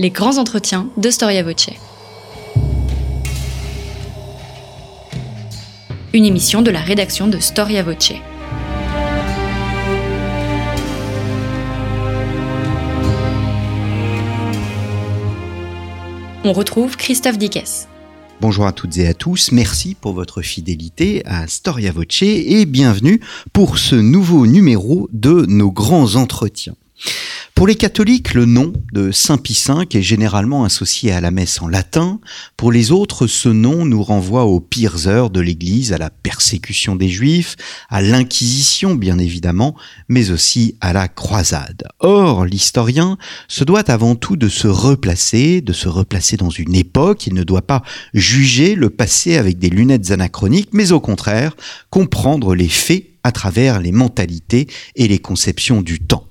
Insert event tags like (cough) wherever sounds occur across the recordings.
les grands entretiens de Storia Voce. Une émission de la rédaction de Storia Voce. On retrouve Christophe Dickès. Bonjour à toutes et à tous, merci pour votre fidélité à Storia Voce et bienvenue pour ce nouveau numéro de nos grands entretiens. Pour les catholiques, le nom de Saint Pie V est généralement associé à la messe en latin. Pour les autres, ce nom nous renvoie aux pires heures de l'Église, à la persécution des Juifs, à l'Inquisition bien évidemment, mais aussi à la croisade. Or, l'historien se doit avant tout de se replacer, de se replacer dans une époque. Il ne doit pas juger le passé avec des lunettes anachroniques, mais au contraire, comprendre les faits à travers les mentalités et les conceptions du temps.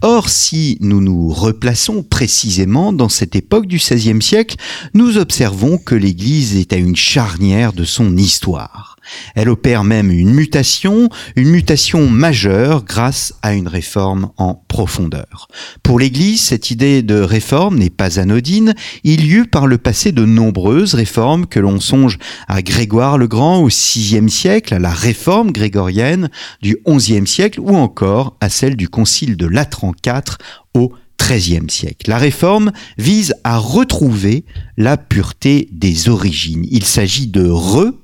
Or, si nous nous replaçons précisément dans cette époque du XVIe siècle, nous observons que l'Église est à une charnière de son histoire. Elle opère même une mutation, une mutation majeure grâce à une réforme en profondeur. Pour l'Église, cette idée de réforme n'est pas anodine. Il y eut par le passé de nombreuses réformes que l'on songe à Grégoire le Grand au VIe siècle, à la réforme grégorienne du XIe siècle ou encore à celle du Concile de Latran IV au XIIIe siècle. La réforme vise à retrouver la pureté des origines. Il s'agit de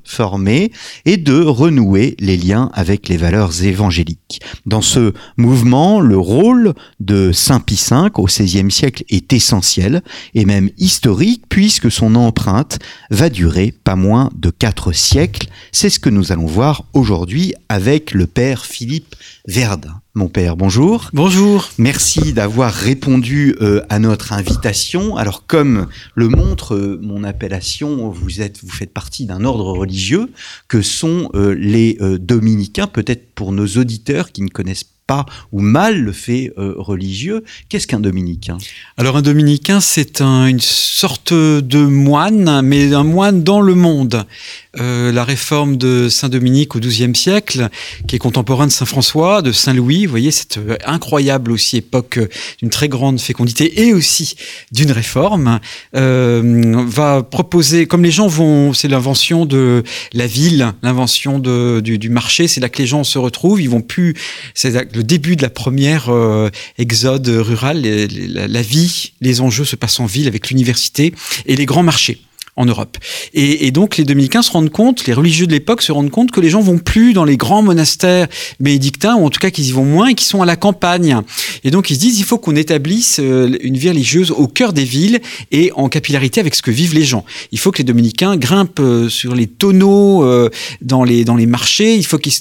reformer et de renouer les liens avec les valeurs évangéliques. Dans ce mouvement, le rôle de Saint Pie V au XVIe siècle est essentiel et même historique puisque son empreinte va durer pas moins de quatre siècles. C'est ce que nous allons voir aujourd'hui avec le père Philippe Verdun. Mon père, bonjour. Bonjour. Merci d'avoir répondu euh, à notre invitation. Alors, comme le montre euh, mon appellation, vous êtes, vous faites partie d'un ordre religieux que sont euh, les dominicains. Peut-être pour nos auditeurs qui ne connaissent pas ou mal le fait religieux. Qu'est-ce qu'un dominicain? Alors un dominicain, c'est une sorte de moine, mais un moine dans le monde. Euh, la réforme de Saint Dominique au XIIe siècle, qui est contemporain de Saint François, de Saint Louis. Vous voyez cette euh, incroyable aussi époque euh, d'une très grande fécondité et aussi d'une réforme, va proposer, comme les gens vont, c'est l'invention de la ville, l'invention du, marché, c'est là que les gens se retrouvent. Ils vont plus, c'est le début de la première exode rural. la vie, les enjeux se passent en ville avec l'université et les grands marchés en Europe. Et, donc les dominicains se rendent compte, les religieux de l'époque se rendent compte que les gens vont plus dans les grands monastères bénédictins, ou en tout cas qu'ils y vont moins et qu'ils sont à la campagne. Et donc ils se disent, il faut qu'on établisse euh, une vie religieuse au cœur des villes et en capillarité avec ce que vivent les gens. Il faut que les dominicains grimpent euh, sur les tonneaux euh, dans les, dans les marchés, il faut qu'ils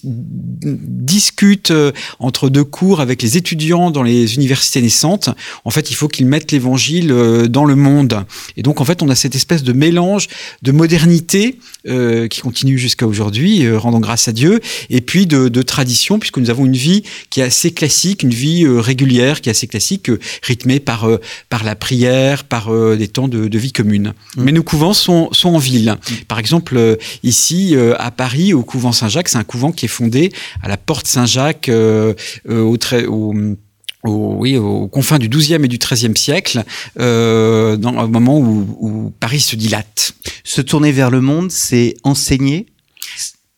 discutent entre deux cours avec les étudiants dans les universités naissantes. En fait, il faut qu'ils mettent l'évangile dans le monde. Et donc en fait, on a cette espèce de mélange de modernité euh, qui continue jusqu'à aujourd'hui, euh, rendant grâce à Dieu, et puis de, tradition, puisque nous avons une vie qui est assez classique, une vie euh, régulière, qui est assez classique, rythmée par, par la prière, par des temps de, vie commune. Mmh. Mais nos couvents sont, sont en ville. Par exemple, ici, à Paris, au couvent Saint-Jacques, c'est un couvent qui est fondé à la porte Saint-Jacques, au, au oui, aux confins du XIIe et du XIIIe siècle, euh, dans, au moment où Paris se dilate. Se tourner vers le monde, c'est enseigner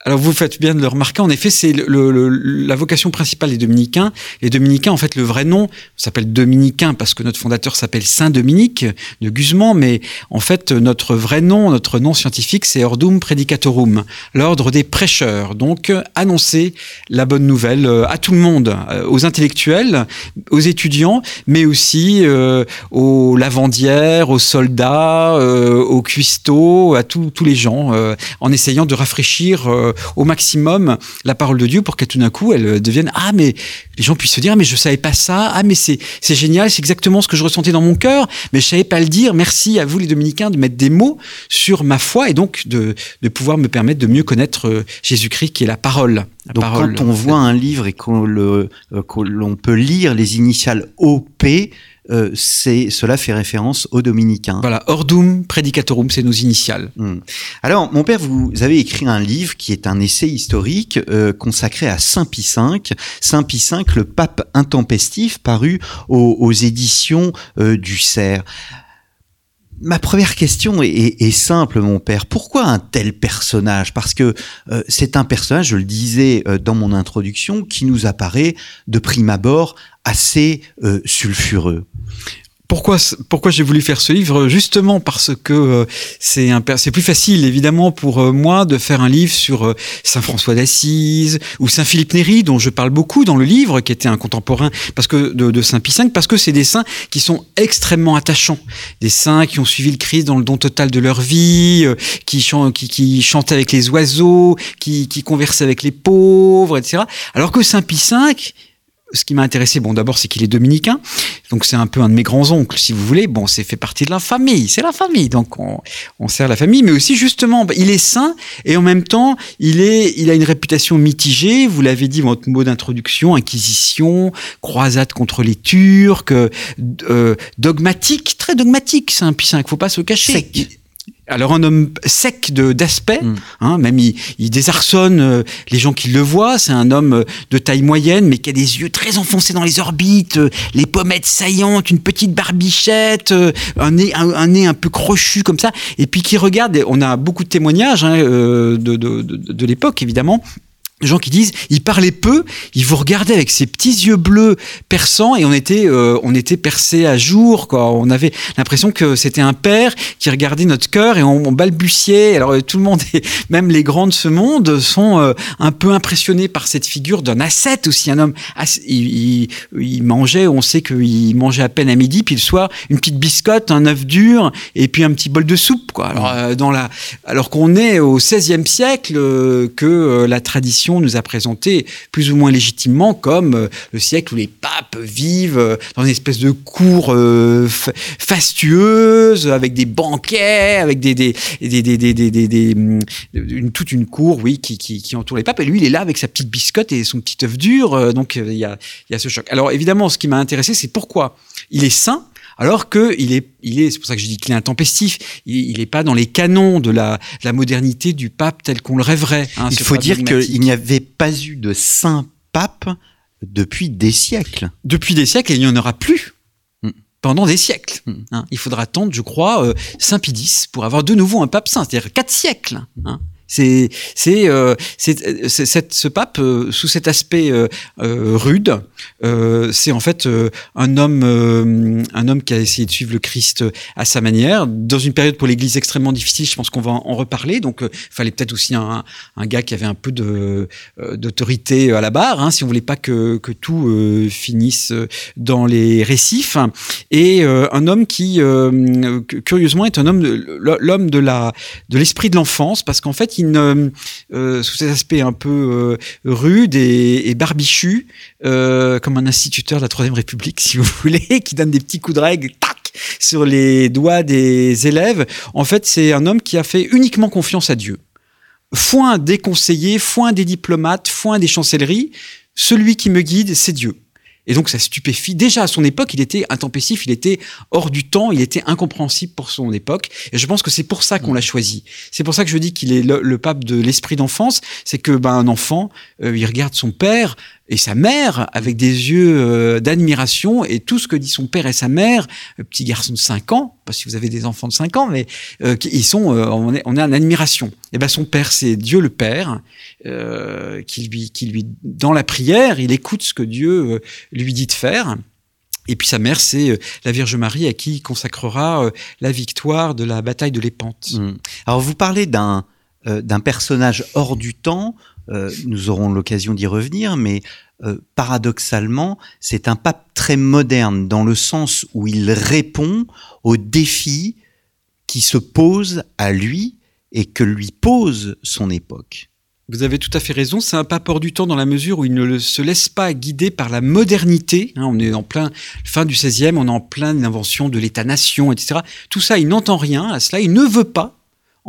alors vous faites bien de le remarquer, en effet, c'est la vocation principale des dominicains. Les dominicains, en fait, le vrai nom s'appelle dominicain parce que notre fondateur s'appelle Saint Dominique de Guzman, mais en fait, notre vrai nom, notre nom scientifique, c'est Ordum Predicatorum, l'ordre des prêcheurs. Donc, annoncer la bonne nouvelle euh, à tout le monde, euh, aux intellectuels, aux étudiants, mais aussi euh, aux lavandières, aux soldats, aux cuistots, à tous les gens, en essayant de rafraîchir au maximum la parole de Dieu pour qu'elle tout d'un coup elle devienne ah mais les gens puissent se dire ah, mais je savais pas ça ah mais c'est c'est génial c'est exactement ce que je ressentais dans mon cœur mais je savais pas le dire. Merci à vous les dominicains de mettre des mots sur ma foi et donc de, de pouvoir me permettre de mieux connaître euh, Jésus-Christ qui est la parole. Donc quand on voit un livre et qu'on le euh, l'on peut lire les initiales OP euh, c'est cela fait référence aux dominicains. Voilà, Ordum Predicatorum, c'est nos initiales. Hmm. Alors, mon père, vous avez écrit un livre qui est un essai historique euh, consacré à Saint Pie V, Saint Pie V, le pape intempestif, paru aux, éditions euh, du Cerf. Ma première question est, simple, mon père. Pourquoi un tel personnage? Parce que euh, c'est un personnage, je le disais euh, dans mon introduction, qui nous apparaît de prime abord assez euh, sulfureux. Pourquoi, pourquoi j'ai voulu faire ce livre? Justement parce que euh, c'est c'est plus facile évidemment pour euh, moi de faire un livre sur euh, Saint François d'Assise ou Saint Philippe Néri, dont je parle beaucoup dans le livre, qui était un contemporain parce que de, Saint Pie V, parce que c'est des saints qui sont extrêmement attachants, des saints qui ont suivi le Christ dans le don total de leur vie, qui, chantent, qui, qui chantaient avec les oiseaux, qui, qui conversaient avec les pauvres, etc. Alors que Saint Pie V ce qui m'a intéressé, bon, d'abord, c'est qu'il est dominicain. Donc, c'est un peu un de mes grands-oncles, si vous voulez. Bon, c'est fait partie de la famille. C'est la famille. Donc, on, on sert la famille. Mais aussi, justement, bah, il est saint et en même temps, il est, il a une réputation mitigée. Vous l'avez dit, votre mot d'introduction, inquisition, croisade contre les Turcs, euh, dogmatique, très dogmatique. C'est un puissant, il faut pas se cacher. Alors un homme sec de d'aspect, mm. hein, même il, il désarçonne euh, les gens qui le voient. C'est un homme euh, de taille moyenne, mais qui a des yeux très enfoncés dans les orbites, euh, les pommettes saillantes, une petite barbichette, un nez un, nez un peu crochu comme ça, et puis qui regarde. On a beaucoup de témoignages hein, de, de, de, de l'époque évidemment gens qui disent il parlait peu, il vous regardait avec ses petits yeux bleus perçants et on était euh, on était percé à jour quoi. On avait l'impression que c'était un père qui regardait notre cœur et on, balbutiait. Alors tout le monde, (laughs) même les grands de ce monde, sont euh, un peu impressionnés par cette figure d'un ascète aussi, un homme. il, il, mangeait, on sait qu'il mangeait à peine à midi, puis le soir une petite biscotte, un œuf dur et puis un petit bol de soupe quoi. Alors euh, dans la alors qu'on est au XVIe siècle que la tradition nous a présenté plus ou moins légitimement comme euh, le siècle où les papes vivent euh, dans une espèce de cour euh, fastueuse, avec des banquets, avec des, des, hum, une, toute une cour, oui, qui, entoure les papes. Et lui, il est là avec sa petite biscotte et son petit œuf dur. Donc, il y a, il y a ce choc. Alors, évidemment, ce qui m'a intéressé, c'est pourquoi il est saint, alors que il est, il est, c'est pour ça que je dis qu'il est intempestif. Il n'est pas dans les canons de la, la modernité du pape tel qu'on le rêverait. Hein, il faut dire qu'il n'y avait pas eu de saint pape depuis des siècles. Depuis des siècles, et il n'y en aura plus hmm. pendant des siècles. Hmm. Hein. Il faudra attendre, je crois, euh, Saint Pie X pour avoir de nouveau un pape saint, c'est-à-dire quatre siècles. Hein. C'est c'est euh, ce pape euh, sous cet aspect euh, euh rude, c'est en fait un homme un homme qui a essayé de suivre le Christ à sa manière dans une période pour l'Église extrêmement difficile. Je pense qu'on va en reparler. Donc il fallait peut-être aussi un, un gars qui avait un peu de d'autorité à la barre, hein, si on voulait pas que que tout finisse dans les récifs. Et un homme qui curieusement est un homme l'homme de la de l'esprit de l'enfance parce qu'en fait euh, euh, sous cet aspect un peu euh, rude et, barbichu, comme un instituteur de la Troisième République, (laughs) si vous voulez, qui donne des petits coups de règle, tac, sur les doigts des élèves. En fait, c'est un homme qui a fait uniquement confiance à Dieu. Foin des conseillers, foin des diplomates, foin des chancelleries, celui qui me guide, c'est Dieu. Et donc ça stupéfie. Déjà à son époque, il était intempestif, il était hors du temps, il était incompréhensible pour son époque. Et je pense que c'est pour ça qu'on l'a choisi. C'est pour ça que je dis qu'il est le, pape de l'esprit d'enfance. C'est que ben, un enfant, euh, il regarde son père et sa mère avec des yeux euh, d'admiration et tout ce que dit son père et sa mère, petit garçon de 5 ans, pas si vous avez des enfants de 5 ans, mais euh, ils sont, euh, on, est, on est en admiration. Et ben son père, c'est Dieu le Père, qui lui, qui lui, dans la prière, il écoute ce que Dieu lui dit de faire. Et puis sa mère, c'est la Vierge Marie à qui il consacrera la victoire de la bataille de l'Épante. Mmh. Alors vous parlez d'un d'un personnage hors du temps euh, nous aurons l'occasion d'y revenir, mais euh, paradoxalement, c'est un pape très moderne dans le sens où il répond aux défis qui se posent à lui et que lui pose son époque. Vous avez tout à fait raison, c'est un pape hors du temps dans la mesure où il ne se laisse pas guider par la modernité. Hein, on est en plein fin du XVIe, on est en pleine invention de l'État-nation, etc. Tout ça, il n'entend rien à cela, il ne veut pas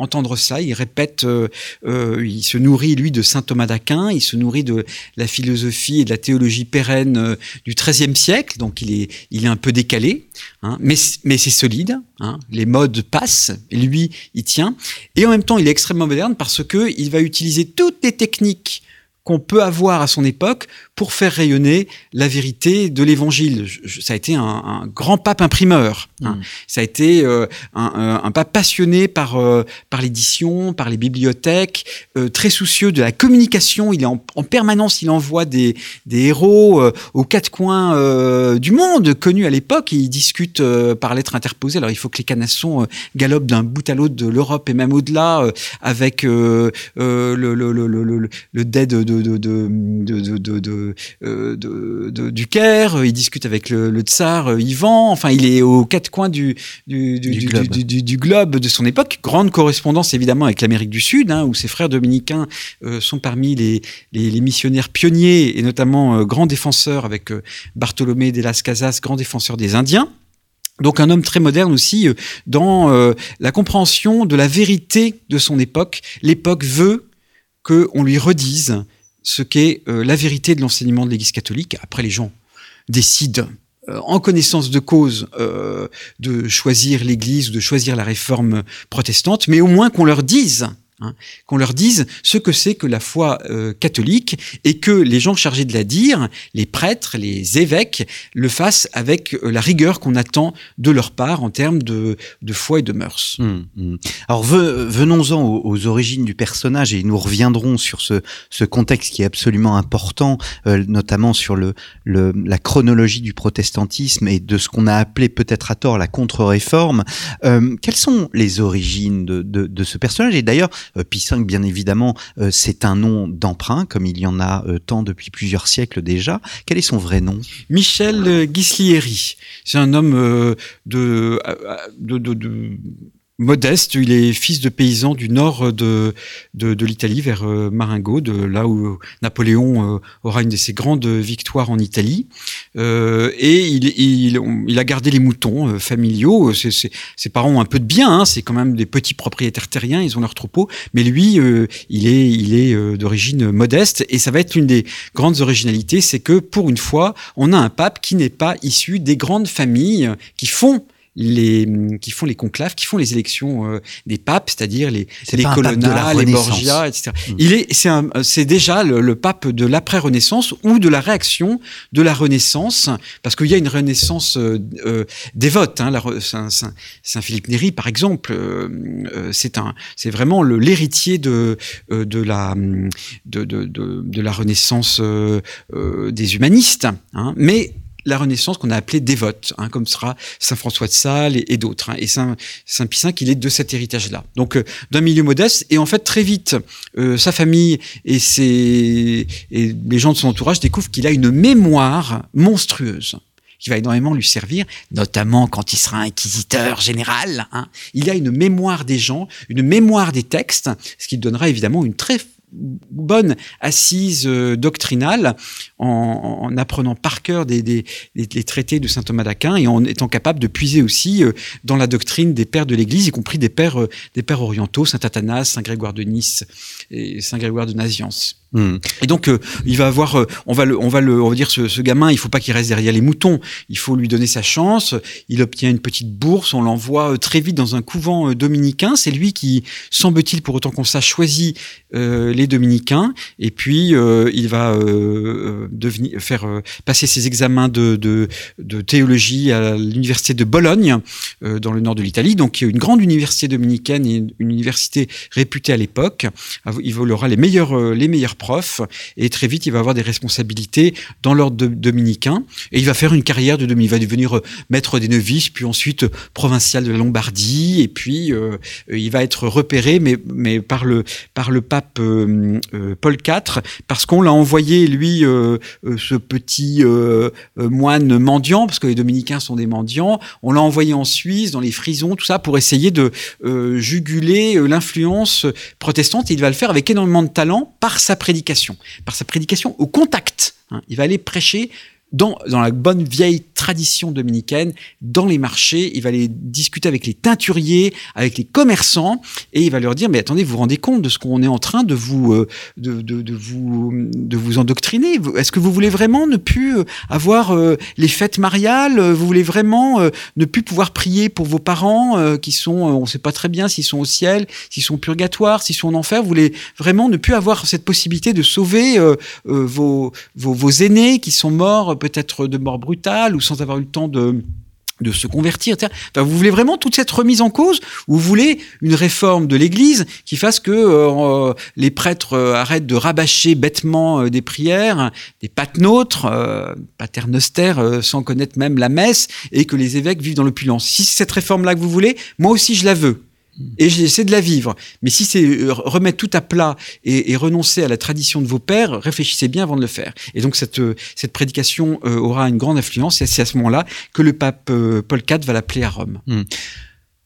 entendre ça. Il répète, euh, euh, il se nourrit, lui, de saint Thomas d'Aquin, il se nourrit de la philosophie et de la théologie pérenne euh, du XIIIe siècle, donc il est, il est un peu décalé, hein, mais, mais c'est solide, hein, les modes passent, lui, il tient. Et en même temps, il est extrêmement moderne parce que il va utiliser toutes les techniques qu'on peut avoir à son époque pour faire rayonner la vérité de l'évangile. Ça a été un grand pape imprimeur. Hein. Mmh. Ça a été euh, un, euh, un, pas passionné par, euh, par l'édition, par les bibliothèques, euh, très soucieux de la communication. Il est en, en permanence, il envoie des, des héros euh, aux quatre coins euh, du monde, connus à l'époque, et ils discutent par lettres interposées. Alors il faut que les canassons galopent d'un bout à l'autre de l'Europe et même au-delà, avec le, le, le, le, dé de, de, de, du Caire. Il discute avec le, tsar Ivan. Enfin, il est aux quatre coins du, du, du, Du du- globe. de son époque. Grande correspondance évidemment avec l'Amérique du Sud, hein, où ses frères dominicains euh, sont parmi les, les, les missionnaires pionniers et notamment euh, grands défenseurs avec euh, Bartolomé de las Casas, grand défenseur des Indiens. Donc un homme très moderne aussi dans euh, la compréhension de la vérité de son époque. L'époque veut qu'on lui redise ce qu'est euh, la vérité de l'enseignement de l'Église catholique. Après, les gens décident en connaissance de cause euh, de choisir l'Église ou de choisir la réforme protestante, mais au moins qu'on leur dise hein, qu'on leur dise ce que c'est que la foi euh, catholique et que les gens chargés de la dire, les prêtres, les évêques, le fassent avec euh, la rigueur qu'on attend de leur part en termes de, de foi et de mœurs. Hum, hum. Alors ve- venons-en aux, origines du personnage et nous reviendrons sur ce, ce contexte qui est absolument important, euh, notamment sur le, le, la chronologie du protestantisme et de ce qu'on a appelé peut-être à tort la contre-réforme. Quelles sont les origines de, de, de ce personnage? Et d'ailleurs, euh, Pie V, bien évidemment, euh, c'est un nom d'emprunt, comme il y en a euh, tant depuis plusieurs siècles déjà. Quel est son vrai nom? Michel Ghislieri, c'est un homme de, de, de- modeste. Il est fils de paysan du nord de, de, de l'Italie, vers euh, Marengo, de là où Napoléon euh, aura une de ses grandes victoires en Italie. Euh, et il, il, il a gardé les moutons euh, familiaux. Ses parents ont un peu de bien, hein. c'est quand même des petits propriétaires terriens, ils ont leur troupeau. Mais lui, il est, il est d'origine modeste. Et ça va être l'une des grandes originalités, c'est que pour une fois, on a un pape qui n'est pas issu des grandes familles qui font les qui font les conclaves, qui font les élections euh, des papes, c'est-à-dire les les Colonna, les. Borgia, etc. Mm. Il est c'est un c'est déjà le, le pape de l'après-Renaissance ou de la réaction de la Renaissance, parce qu'il y a une Renaissance euh, euh, dévote. Hein, la Saint, Saint- Saint Philippe Néri, par exemple, euh, euh, c'est un c'est vraiment le- l'héritier de euh, de la de, de, de, de la Renaissance euh, euh, des humanistes, hein, mais la Renaissance qu'on a appelée dévote, hein, comme sera Saint François de Sales et, d'autres. hein. et Saint, Saint Pie est de cet héritage-là. Donc euh, d'un milieu modeste, et en fait très vite, euh, sa famille et, ses, et les gens de son entourage découvrent qu'il a une mémoire monstrueuse qui va énormément lui servir, notamment quand il sera inquisiteur général. hein. Il a une mémoire des gens, une mémoire des textes, ce qui donnera évidemment une très bonne assise euh, doctrinale en, en apprenant par cœur des, des, des- les traités de saint Thomas d'Aquin et en étant capable de puiser aussi euh, dans la doctrine des pères de l'Église, y compris des pères, euh, des pères orientaux, saint Athanas, saint Grégoire de Nice et saint Grégoire de Naziance. Hum. Et donc, euh, il va avoir, euh, on va le, on va le, on va dire ce, ce gamin, il faut pas qu'il reste derrière les moutons. Il faut lui donner sa chance. Il obtient une petite bourse, on l'envoie euh, très vite dans un couvent dominicain. C'est lui qui, semble-t-il, pour autant qu'on sache, choisit les dominicains. Et puis, il va devenir, faire euh, passer ses examens de, de, de théologie à l'université de Bologne, euh, dans le nord de l'Italie. Donc, une grande université dominicaine et une, université réputée à l'époque. Il aura les meilleurs, euh, les meilleurs profs et très vite il va avoir des responsabilités dans l'ordre dominicain et il va faire une carrière de demi. Il va devenir maître des novices, puis ensuite provincial de la Lombardie et puis euh, il va être repéré, mais, mais par le par le pape Paul IV parce qu'on l'a envoyé lui euh, ce petit euh, euh, moine mendiant parce que les dominicains sont des mendiants. On l'a envoyé en Suisse dans les frisons tout ça pour essayer de euh, juguler euh, l'influence protestante. Et il va le faire avec énormément de talent par sa prédication, par sa prédication au contact. hein. Il va aller prêcher dans, dans la bonne vieille tradition dominicaine, dans les marchés, il va aller discuter avec les teinturiers, avec les commerçants, et il va leur dire, mais attendez, vous vous rendez compte de ce qu'on est en train de vous, euh, de, de, vous, de vous endoctriner? Est-ce que vous voulez vraiment ne plus euh, avoir euh, les fêtes mariales? Vous voulez vraiment ne plus pouvoir prier pour vos parents qui sont, on ne sait pas très bien s'ils sont au ciel, s'ils sont au purgatoire, s'ils sont en enfer? Vous voulez vraiment ne plus avoir cette possibilité de sauver vos, vos, vos aînés qui sont morts peut-être de mort brutale ou sans avoir eu le temps de de se convertir. Enfin, vous voulez vraiment toute cette remise en cause ou vous voulez une réforme de l'Église qui fasse que euh, les prêtres euh, arrêtent de rabâcher bêtement euh, des prières, des patenôtres, euh, paternoster, sans connaître même la messe, et que les évêques vivent dans l'opulence? Si c'est cette réforme-là que vous voulez, moi aussi je la veux et j'essaie de la vivre. Mais si c'est euh, remettre tout à plat et, renoncer à la tradition de vos pères, réfléchissez bien avant de le faire. Et donc cette, euh, cette prédication euh, aura une grande influence et c'est à ce moment-là que le pape Paul IV va l'appeler à Rome. Mmh.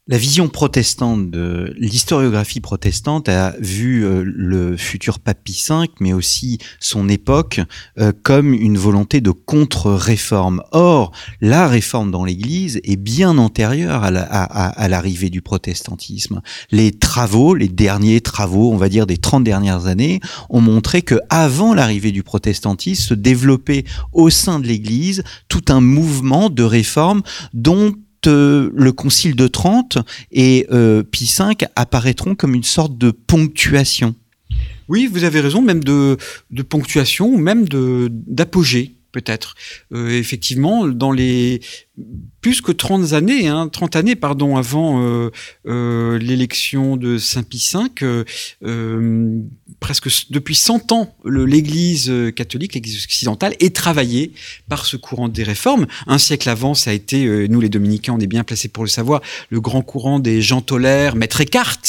La vision protestante de l'historiographie protestante a vu euh, le futur Pie V, mais aussi son époque, euh, comme une volonté de contre-réforme. Or, la réforme dans l'Église est bien antérieure à l'arrivée du protestantisme. Les travaux, les derniers travaux, on va dire des 30 dernières années, ont montré que avant l'arrivée du protestantisme se développait au sein de l'Église tout un mouvement de réforme dont euh, le Concile de Trente et euh, Pie V apparaîtront comme une sorte de ponctuation. Oui, vous avez raison, même de, ponctuation même d'apogée peut-être. Euh, effectivement, dans les plus que 30 années, hein, 30 années avant l'élection de Saint Pie V, presque depuis 100 ans, l'Église catholique, l'Église occidentale, est travaillée par ce courant des réformes. Un siècle avant, ça a été, euh, nous les dominicains, on est bien placés pour le savoir, le grand courant des Jean Toller, Maître Eckhart,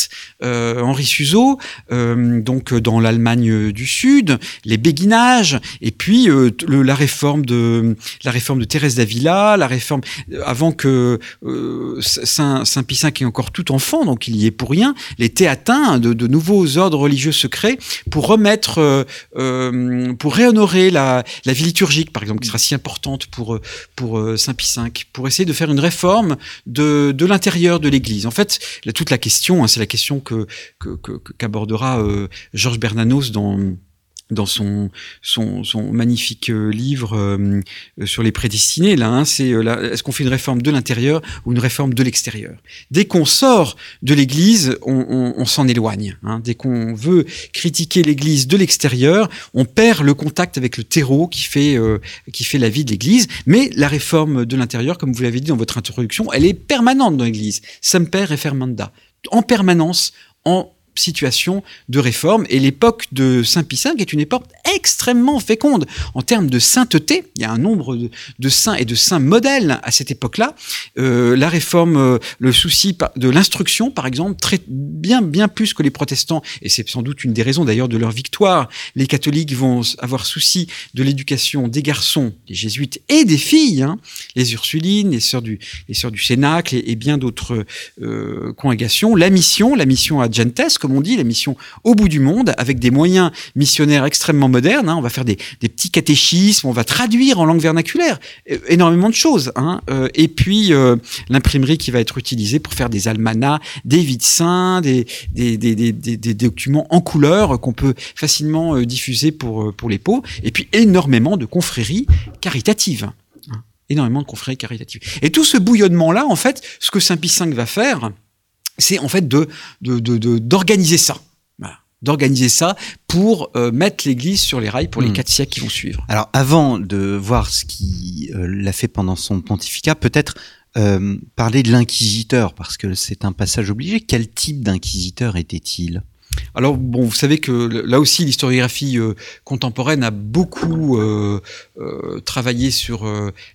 Henri Suzeau, donc dans l'Allemagne du Sud, les béguinages, et puis la réforme de la réforme de Thérèse d'Avila, la réforme avant que euh, Saint, Saint Pie V est encore tout enfant, donc il y est pour rien, les théatins de nouveaux ordres religieux secrets pour remettre, euh, euh, pour réhonorer la, la, vie liturgique, par exemple, qui sera si importante pour, pour euh, Saint Pie V, pour essayer de faire une réforme de, de l'intérieur de l'Église. En fait, toute la question, hein, c'est la question que qu'abordera que, euh, Georges Bernanos dans dans son, son, son, magnifique euh, livre euh, sur les prédestinés. Là, hein, c'est euh, est-ce qu'on fait une réforme de l'intérieur ou une réforme de l'extérieur? Dès qu'on sort de l'Église, on, on, on s'en éloigne. Hein. Dès qu'on veut critiquer l'Église de l'extérieur, on perd le contact avec le terreau qui fait euh, qui fait la vie de l'Église. Mais la réforme de l'intérieur, comme vous l'avez dit dans votre introduction, elle est permanente dans l'Église. Semper refermanda, en permanence, en situation de réforme. Et l'époque de Saint Pie V est une époque extrêmement féconde en termes de sainteté. Il y a un nombre de, saints et de saints modèles à cette époque-là. Euh, la réforme, euh, le souci de l'instruction, par exemple, très bien, bien plus que les protestants, et c'est sans doute une des raisons d'ailleurs de leur victoire. Les catholiques vont avoir souci de l'éducation des garçons, des jésuites et des filles, hein, les Ursulines, les sœurs du, les sœurs du Cénacle et, et bien d'autres euh, congrégations. La mission, la mission à Gentes, comme on dit, la mission au bout du monde, avec des moyens missionnaires extrêmement modernes. Hein. On va faire des, petits catéchismes, on va traduire en langue vernaculaire énormément de choses. Hein. Euh, et puis euh, l'imprimerie qui va être utilisée pour faire des almanachs, des vides saints, des, documents en couleur qu'on peut facilement euh, diffuser pour, les pots. Et puis énormément de confréries caritatives hein. énormément de confréries caritatives. Et tout ce bouillonnement-là, en fait, ce que Saint Pie V va faire, c'est en fait de d'organiser ça. Voilà d'organiser ça pour euh, mettre l'Église sur les rails pour les mmh. quatre siècles qui vont suivre. Alors avant de voir ce qui euh, l'a fait pendant son pontificat, peut-être euh, parler de l'inquisiteur, parce que c'est un passage obligé. Quel type d'inquisiteur était-il? Alors bon, vous savez que là aussi l'historiographie euh, contemporaine a beaucoup euh, euh, travaillé sur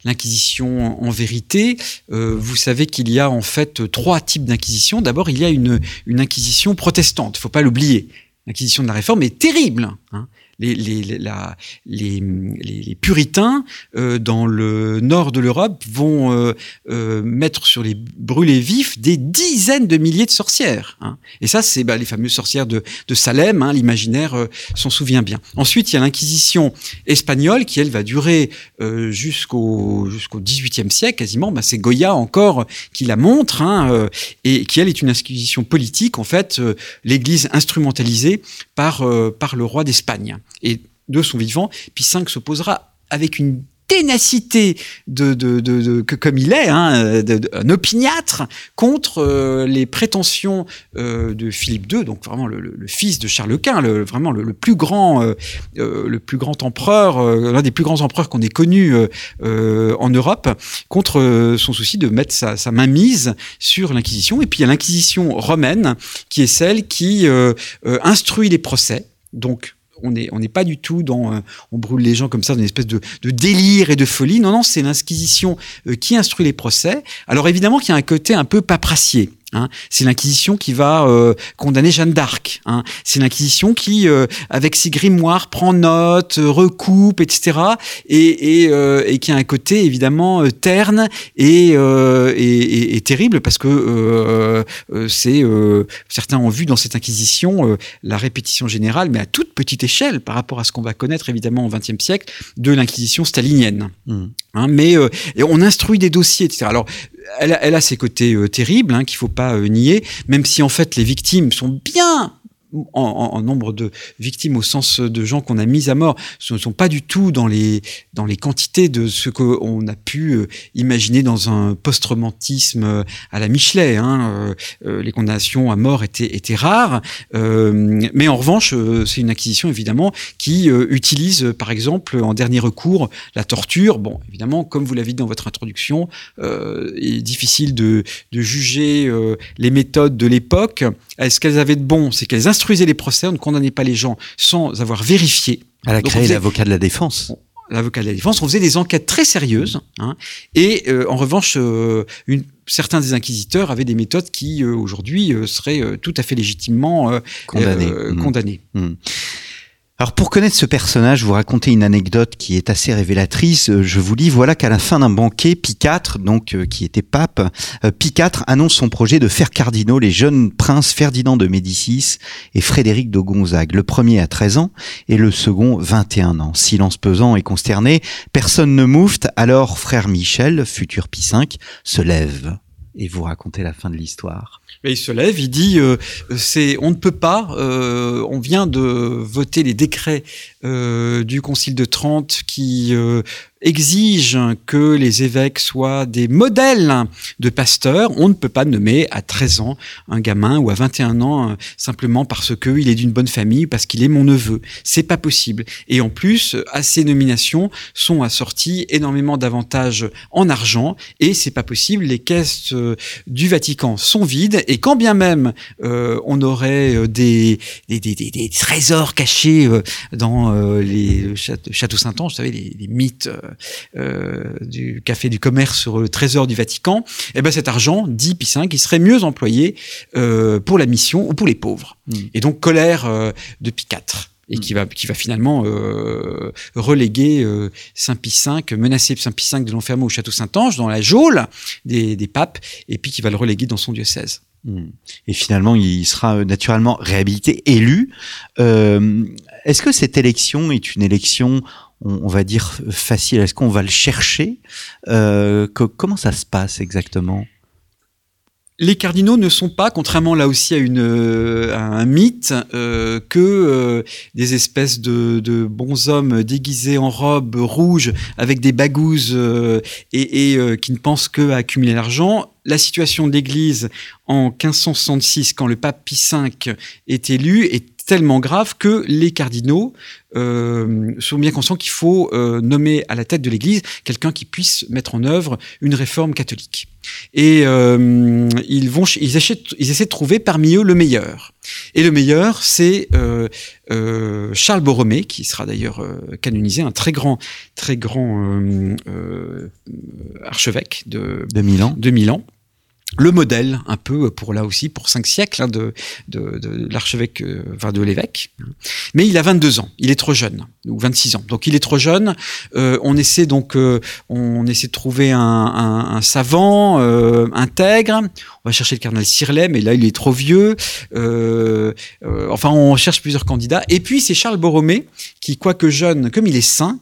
l'inquisition en vérité. Vous savez qu'il y a en fait trois types d'inquisition. D'abord, il y a une, une inquisition protestante. Il faut pas l'oublier. L'inquisition de la Réforme est terrible. Hein les, les, la, les, les, puritains euh, dans le nord de l'Europe vont euh, euh, mettre sur les brûlés vifs des dizaines de milliers de sorcières. Hein. Et ça, c'est bah, les fameuses sorcières de, de Salem, hein, l'imaginaire euh, s'en souvient bien. Ensuite, il y a l'inquisition espagnole qui, elle, va durer euh, jusqu'au jusqu'au XVIIIe siècle quasiment. Bah, c'est Goya encore qui la montre, hein, euh, et qui, elle, est une inquisition politique, en fait, l'Église instrumentalisée par, par le roi d'Espagne et de son vivant. Puis V s'opposera avec une ténacité de, de, de, que comme il est, hein, un opiniâtre contre euh, les prétentions euh, de Philippe II, donc vraiment le, le, fils de Charles Quint, le, vraiment le, plus grand, euh, le plus grand empereur, l'un des plus grands empereurs qu'on ait connu en Europe, contre son souci de mettre sa, sa main mise sur l'Inquisition. Et puis il y a l'Inquisition romaine, qui est celle qui instruit les procès. Donc on n'est on n'est pas du tout dans euh, on brûle les gens comme ça dans une espèce de, de délire et de folie. Non, non, c'est l'inquisition euh, qui instruit les procès. Alors évidemment qu'il y a un côté un peu paprassier. Hein. C'est l'Inquisition qui va euh, condamner Jeanne d'Arc. Hein. C'est l'Inquisition qui, euh, avec ses grimoires, prend note, euh, recoupe, etc. Et, et, et, qui a un côté évidemment terne et, et, et, terrible parce que c'est certains ont vu dans cette Inquisition la répétition générale, mais à toute petite échelle par rapport à ce qu'on va connaître évidemment au XXe siècle de l'Inquisition stalinienne. Mmh. Hein, mais on instruit des dossiers, etc. Alors elle, a ses côtés euh, terribles hein, qu'il faut pas euh, nier, même si en fait les victimes sont bien en, nombre de victimes au sens de gens qu'on a mis à mort ce ne sont pas du tout dans les dans les quantités de ce qu'on a pu euh, imaginer dans un post-romantisme euh, à la Michelet. Hein. Euh, les condamnations à mort étaient étaient rares, mais en revanche, c'est une acquisition évidemment qui utilise par exemple en dernier recours la torture. Bon, évidemment, comme vous l'avez dit dans votre introduction, il est difficile de, de juger les méthodes de l'époque. Est-ce qu'elles avaient de bon? C'est qu'elles instruisait les procès, on ne condamnait pas les gens sans avoir vérifié. Elle a créé l'avocat de la défense. L'avocat de la défense, on faisait des enquêtes très sérieuses. Hein, et euh, en revanche, euh, une, certains des inquisiteurs avaient des méthodes qui, euh, aujourd'hui, seraient tout à fait légitimement condamnées. Mmh. Mmh. Alors pour connaître ce personnage, vous racontez une anecdote qui est assez révélatrice. Euh, je vous lis, voilà qu'à la fin d'un banquet, Pie IV, donc euh, qui était pape, euh, Pie IV annonce son projet de faire cardinaux les jeunes princes Ferdinand de Médicis et Frédéric de Gonzague. Le premier à 13 ans et le second 21 ans. Silence pesant et consterné, personne ne moufte. Alors frère Michel, futur Pie V, se lève et vous racontez la fin de l'histoire. il se lève, il dit euh, on ne peut pas, euh, on vient de voter les décrets euh, du Concile de Trente qui exige que les évêques soient des modèles de pasteurs. On ne peut pas nommer à 13 ans un gamin ou à 21 ans euh, simplement parce qu'il est d'une bonne famille, parce qu'il est mon neveu. C'est pas possible. Et en plus, à ces nominations sont assortis énormément d'avantages en argent et c'est pas possible. Les caisses euh, du Vatican sont vides et quand bien même euh, on aurait des, des, des, des, trésors cachés dans les châteaux Saint-Ange, vous savez, les mythes euh, du café du commerce sur le trésor du Vatican, eh ben cet argent, dit V, il serait mieux employé euh, pour la mission ou pour les pauvres. Hmm. Et donc colère euh, de Pie IV et hmm. qui va qui va finalement euh, reléguer euh, Saint Pie V, menacer Saint Pie V de l'enfermer au château Saint-Ange dans la geôle des, des, papes, et puis qui va le reléguer dans son diocèse. Hmm. Et finalement, il sera naturellement réhabilité, élu. Euh, Est-ce que cette élection est une élection on, va dire, facile. Est-ce qu'on va le chercher? Euh, Comment ça se passe exactement? Les cardinaux ne sont pas, contrairement là aussi à, une, euh, un mythe, euh, que des espèces de, de, bons hommes déguisés en robe rouge avec des bagouses et, qui ne pensent que à accumuler l'argent. La situation de l'Église en 1566, quand le pape Pie V est élu, est tellement grave que les cardinaux euh, sont bien conscients qu'il faut euh, nommer à la tête de l'Église quelqu'un qui puisse mettre en œuvre une réforme catholique. Et euh, ils vont, ils, ils essaient de trouver parmi eux le meilleur. Et le meilleur, c'est Charles Borromée, qui sera d'ailleurs canonisé, un très grand, très grand archevêque de, de Milan. De Milan le modèle un peu pour là aussi pour cinq siècles hein, de, de, de l'archevêque euh, enfin de l'évêque. Mais il a 22 ans il est trop jeune ou 26 ans. Donc il est trop jeune. Euh, on essaie donc euh, on essaie de trouver un, un, un savant euh, intègre. On va chercher le cardinal Sirlet mais là il est trop vieux. Enfin on cherche plusieurs candidats. Et puis c'est Charles Borromée qui quoique jeune comme il est saint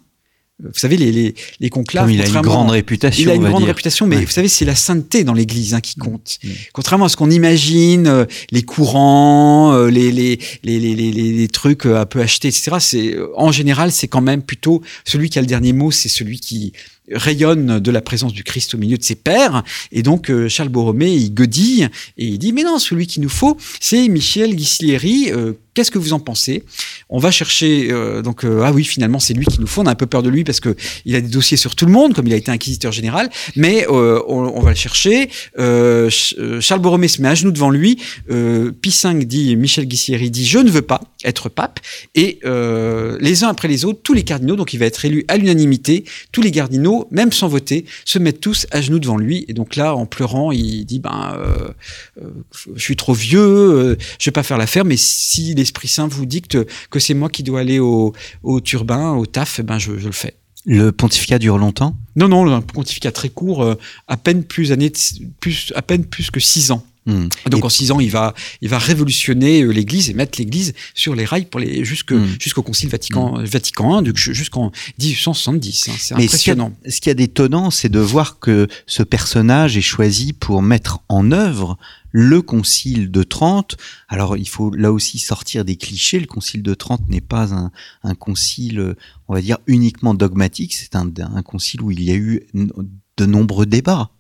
vous savez, les, les, les conclaves. Comme il a une grande réputation. Il a une grande dire. réputation, mais Ouais. vous savez, c'est la sainteté dans l'Église hein, qui compte. Mm. Contrairement à ce qu'on imagine, euh, les courants, euh, les, les, les, les, trucs euh, un peu achetés, etc. C'est euh, en général, c'est quand même plutôt celui qui a le dernier mot, c'est celui qui rayonne de la présence du Christ au milieu de ses pairs. Et donc euh, Charles Borromée, il godille et il dit mais non, celui qu'il nous faut, c'est Michel Ghislieri. Euh, Qu'est-ce que vous en pensez? On va chercher euh, donc ah oui finalement c'est lui qu'il nous faut. On a un peu peur de lui parce que il a des dossiers sur tout le monde comme il a été inquisiteur général. Mais on, va le chercher. Ch- Charles Borromée se met à genoux devant lui. Pie V dit Michel Ghislieri dit je ne veux pas être pape. Et les uns après les autres, tous les cardinaux, donc il va être élu à l'unanimité, tous les cardinaux, même sans voter, se mettent tous à genoux devant lui. Et donc là, en pleurant, il dit ben, euh, euh, je suis trop vieux, euh, je vais pas faire l'affaire, mais si l'Esprit Saint vous dicte que c'est moi qui dois aller au, au turbin, au taf, eh ben je, je le fais. Le pontificat dure longtemps? Non, non, un pontificat très court, euh, à peine plus années, plus, à peine plus que six ans. Hmm. Donc Et- en six ans, il va, il va révolutionner euh, l'Église et mettre l'Église sur les rails pour les jusque- Mm. jusqu'au Concile Vatican, Vatican I, jusqu'en 1870. hein. c'est Mais ce qu'il y a- impressionnant. Ce qui est d'étonnant, c'est de voir que ce personnage est choisi pour mettre en œuvre le concile de Trente. Alors, il faut là aussi sortir des clichés. Le concile de Trente n'est pas un, un concile, euh, on va dire, uniquement dogmatique. C'est un, un concile où il y a eu de nombreux débats.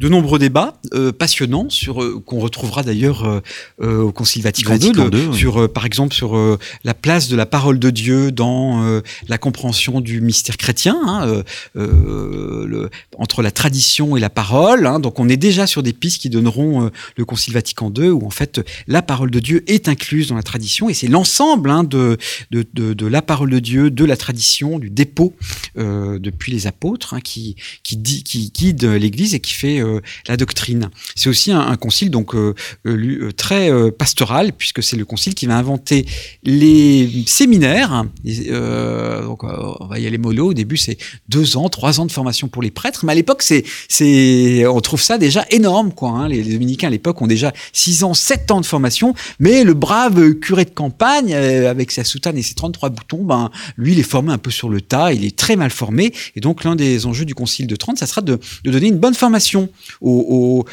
De nombreux débats euh, passionnants sur euh, qu'on retrouvera d'ailleurs euh, au Concile Vatican, Vatican II, de- II, oui. sur par exemple sur la place de la parole de Dieu dans la compréhension du mystère chrétien, hein, le- entre la tradition et la parole. hein. donc on est déjà sur des pistes qui donneront le Concile Vatican II où en fait la parole de Dieu est incluse dans la tradition et c'est l'ensemble hein, de, de, de, de la parole de Dieu, de la tradition, du dépôt depuis les apôtres qui qui, dit, qui guide l'Église et qui euh, la doctrine. C'est aussi un, concile donc euh, euh, très pastoral puisque c'est le concile qui va inventer les séminaires. Donc on va y aller mollo. Au début c'est deux ans, trois ans de formation pour les prêtres, mais à l'époque c'est on trouve ça déjà énorme quoi. hein. Les, dominicains à l'époque ont déjà six ans, sept ans de formation, mais le brave curé de campagne avec sa soutane et ses 33 boutons, ben lui il est formé un peu sur le tas, il est très mal formé et donc l'un des enjeux du concile de Trente, ça sera de donner une bonne formation aux,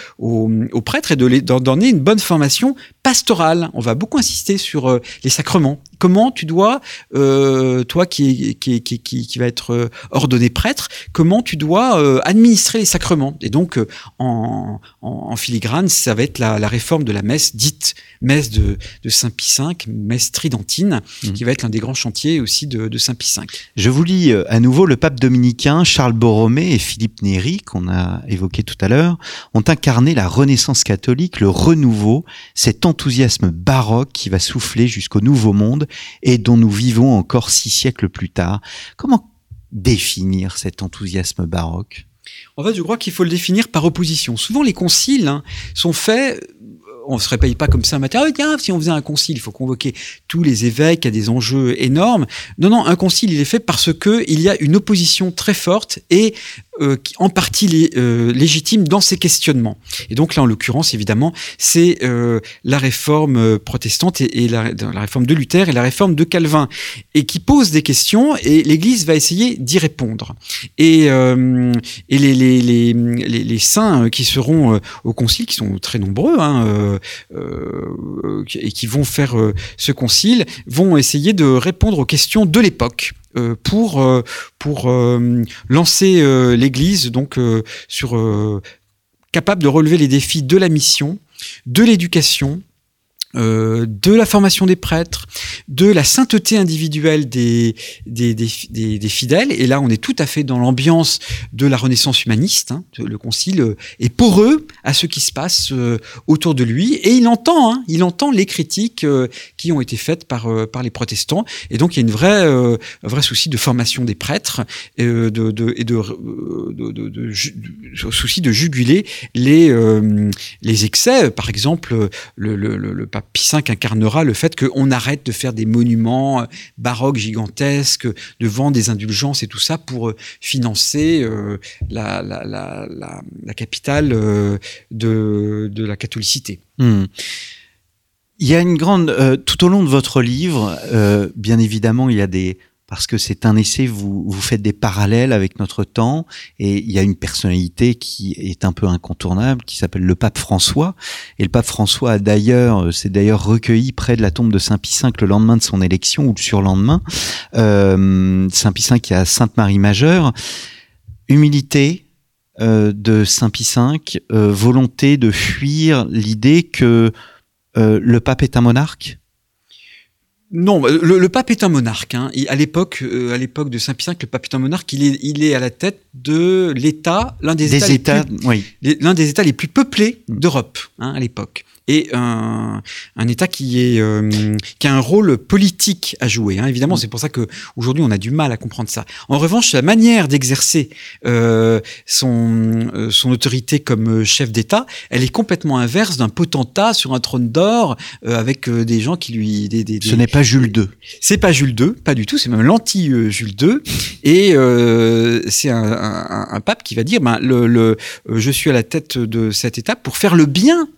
prêtres et d'en donner une bonne formation pastorale. On va beaucoup insister sur euh, les sacrements. Comment tu dois, euh, toi qui, qui, qui, qui, qui va être euh, ordonné prêtre, comment tu dois euh, administrer les sacrements? Et donc, en, en, en filigrane, ça va être la, la réforme de la messe dite messe de, de Saint Pie V, messe tridentine, Mhm. qui va être l'un des grands chantiers aussi de, de Saint Pie V. Je vous lis à nouveau, le pape dominicain Charles Borromée et Philippe Néry, qu'on a évoqué tout à l'heure, ont incarné la renaissance catholique, le renouveau, cet enthousiasme baroque qui va souffler jusqu'au nouveau monde et dont nous vivons encore six siècles plus tard. Comment définir cet enthousiasme baroque? En fait, je crois qu'il faut le définir par opposition. Souvent, les conciles hein, sont faits. euh, On se réveille pas comme ça un matin. Ah, tiens, si on faisait un concile, il faut convoquer tous les évêques à des enjeux énormes. Non, non, un concile, il est fait parce que il y a une opposition très forte et euh, en partie lé- euh, légitime dans ces questionnements. Et donc là, en l'occurrence, évidemment, c'est euh, la réforme euh, protestante et, la, réforme de Luther et la réforme de Calvin, et qui pose des questions et l'Église va essayer d'y répondre. Et, les, saints qui seront au concile, qui sont très nombreux, hein, et qui vont faire ce concile, vont essayer de répondre aux questions de l'époque pour euh, pour euh, lancer euh, l'Église donc capable de relever les défis de la mission, de l'éducation, euh, de la formation des prêtres, de la sainteté individuelle des, des, des, fidèles. Et là, on est tout à fait dans l'ambiance de la Renaissance humaniste. hein. Le Concile euh, est poreux à ce qui se passe euh, autour de lui, et il entend, hein, il entend les critiques qui ont été faites par par les protestants. Et donc, il y a une vraie, un vrai souci de formation des prêtres euh, de, et de, souci de juguler les les excès. Par exemple, le, le, le, le pape Pie V incarnera le fait qu'on arrête de faire des monuments euh, baroques gigantesques, de vendre des indulgences et tout ça pour euh, financer euh, la, la, la, la, capitale de, de la catholicité. Hmm. Il y a une grande... tout au long de votre livre, bien évidemment, il y a des parce que c'est un essai, vous, vous faites des parallèles avec notre temps, et il y a une personnalité qui est un peu incontournable, qui s'appelle le pape François. Et le pape François a d'ailleurs, c'est d'ailleurs recueilli près de la tombe de Saint Pie V le lendemain de son élection, ou le surlendemain. Euh, Saint Pie V qui est à Sainte-Marie Majeure. Humilité, euh, de Saint Pie V, euh, volonté de fuir l'idée que euh, le pape est un monarque non, le, le, pape est un monarque. Hein. à l'époque, euh, à l'époque de Saint Pie V, le pape est un monarque. Il est, il est à la tête de l'État, l'un des, des, États, oui. l'un des États les plus peuplés d'Europe hein, à l'époque et un, un État qui, est, euh, qui a un rôle politique à jouer. Hein. Évidemment, mm. c'est pour ça que aujourd'hui on a du mal à comprendre ça. En revanche, la manière d'exercer euh, son, euh, son autorité comme chef d'État, elle est complètement inverse d'un potentat sur un trône d'or euh, avec euh, des gens qui lui. Des, des, Ce n'est pas Jules II. C'est pas Jules II, pas du tout. C'est même l'anti-Jules II. Et c'est un, un, un, pape qui va dire ben, le, le, je suis à la tête de cet État pour faire le bien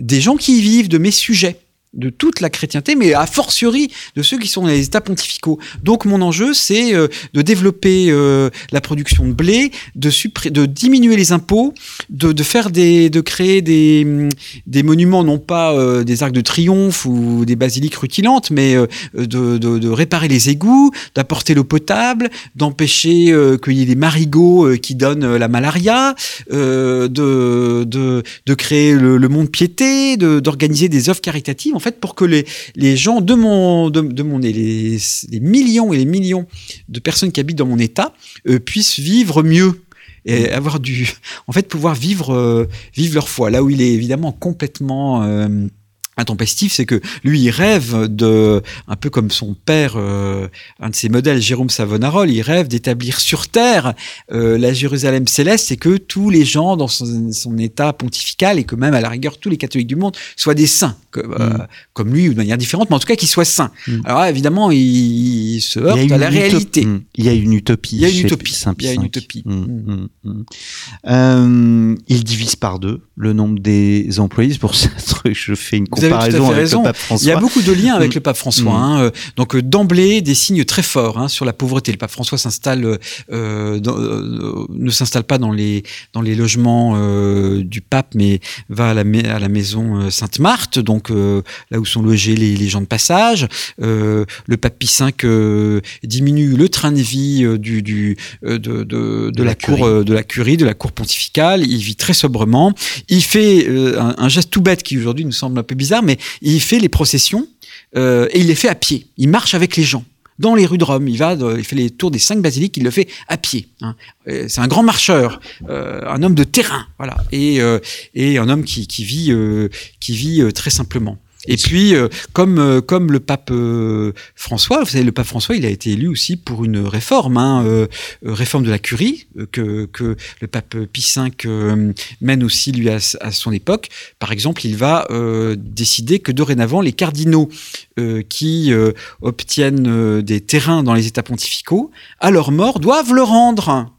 des gens qui y vivent, de mes sujets de toute la chrétienté, mais a fortiori de ceux qui sont dans les états pontificaux. Donc mon enjeu, c'est euh, de développer euh, la production de blé, de, de diminuer les impôts, de, de, faire des, de créer des, des monuments, non pas euh, des arcs de triomphe ou des basiliques rutilantes, mais de, de, réparer les égouts, d'apporter l'eau potable, d'empêcher qu'il y ait des marigots qui donnent la malaria, de, de, de créer le, le monde piété, d'organiser des œuvres caritatives en fait, pour que les, les gens de mon, de, de mon les, les, millions et les millions de personnes qui habitent dans mon État euh, puissent vivre mieux et avoir du, (laughs) en fait, pouvoir vivre, euh, vivre leur foi. Là où il est évidemment complètement euh, intempestif, c'est que lui, il rêve de, un peu comme son père, euh, un de ses modèles, Jérôme Savonarole, il rêve d'établir sur terre euh, la Jérusalem céleste, c'est que tous les gens dans son, son, état pontifical et que même à la rigueur tous les catholiques du monde soient des saints, que, mm. euh, comme lui ou de manière différente, mais en tout cas qu'ils soient saints. Mm. Alors évidemment, il, il se heurte à la réalité. Mm. Il y a une utopie. Il y a une utopie. Il y a une utopie. Euh, il divise par deux le nombre des employés. C'est pour ça (laughs) que je fais une comparaison avec le pape François. Il y a beaucoup de liens avec mmh. le pape François. Mmh. Hein. Donc euh, d'emblée, des signes très forts hein, sur la pauvreté. Le pape François s'installe, euh, euh, ne s'installe pas dans les dans les logements euh, du pape, mais va à la, à la maison euh, Sainte-Marthe, donc euh, là où sont logés les, les gens de passage. le pape Pie V diminue le train de vie du, du de, de, de, de la, la cour de la curie, de la cour pontificale. Il vit très sobrement. Il fait un, un geste tout bête qui aujourd'hui nous semble un peu bizarre mais il fait les processions euh, et il les fait à pied. Il marche avec les gens dans les rues de Rome. Il va, il fait les tours des cinq basiliques. Il le fait à pied. Hein. C'est un grand marcheur, euh, un homme de terrain, voilà, et, euh, et un homme qui, qui vit, euh, qui vit euh, très simplement. Et puis, euh, comme, euh, comme le pape euh, François, vous savez, le pape François, il a été élu aussi pour une réforme, hein, euh, réforme de la curie, que, que le pape Pie V mène aussi, lui, à, à, son époque. Par exemple, il va décider que dorénavant, les cardinaux qui obtiennent des terrains dans les États pontificaux, à leur mort, doivent le rendre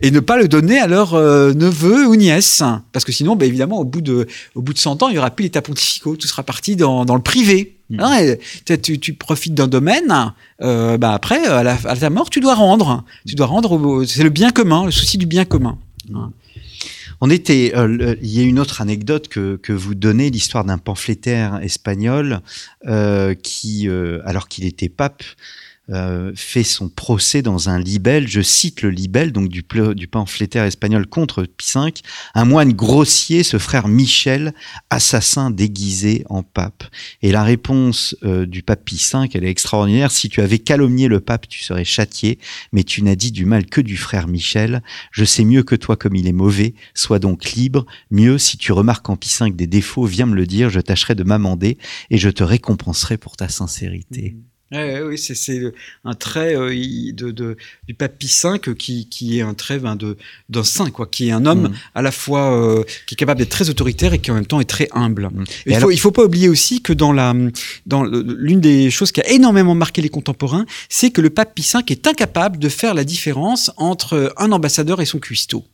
et ne pas le donner à leur euh, neveu ou nièce. Parce que sinon, bah, évidemment, au bout, de, au bout de 100 ans, il n'y aura plus l'état pontificaux. Tout sera parti dans, dans le privé. Mmh. Hein, tu, tu, profites d'un domaine, euh, bah après, à, la, à, ta mort, tu dois rendre. Tu dois rendre, c'est le bien commun, le souci du bien commun. Hein. On était, euh, il y a une autre anecdote que, que vous donnez, l'histoire d'un pamphlétaire espagnol euh, qui, alors qu'il était pape, euh, fait son procès dans un libelle, je cite le libelle, donc du, du pamphlétaire espagnol contre Pie V, un moine grossier, ce frère Michel, assassin déguisé en pape. Et la réponse euh, du pape Pie V, elle est extraordinaire, si tu avais calomnié le pape, tu serais châtié, mais tu n'as dit du mal que du frère Michel, je sais mieux que toi comme il est mauvais, sois donc libre, mieux si tu remarques en Pie V des défauts, viens me le dire, je tâcherai de m'amender et je te récompenserai pour ta sincérité. Mmh. Ouais, oui, c'est un trait euh, de, de, du pape Pie V qui, qui est un trait ben, d'un saint, quoi, qui est un homme mmh. à la fois euh, qui est capable d'être très autoritaire et qui en même temps est très humble. Mmh. il, faut, alors... il faut pas oublier aussi que dans la dans l'une des choses qui a énormément marqué les contemporains, c'est que le pape Pie V est incapable de faire la différence entre un ambassadeur et son cuistot.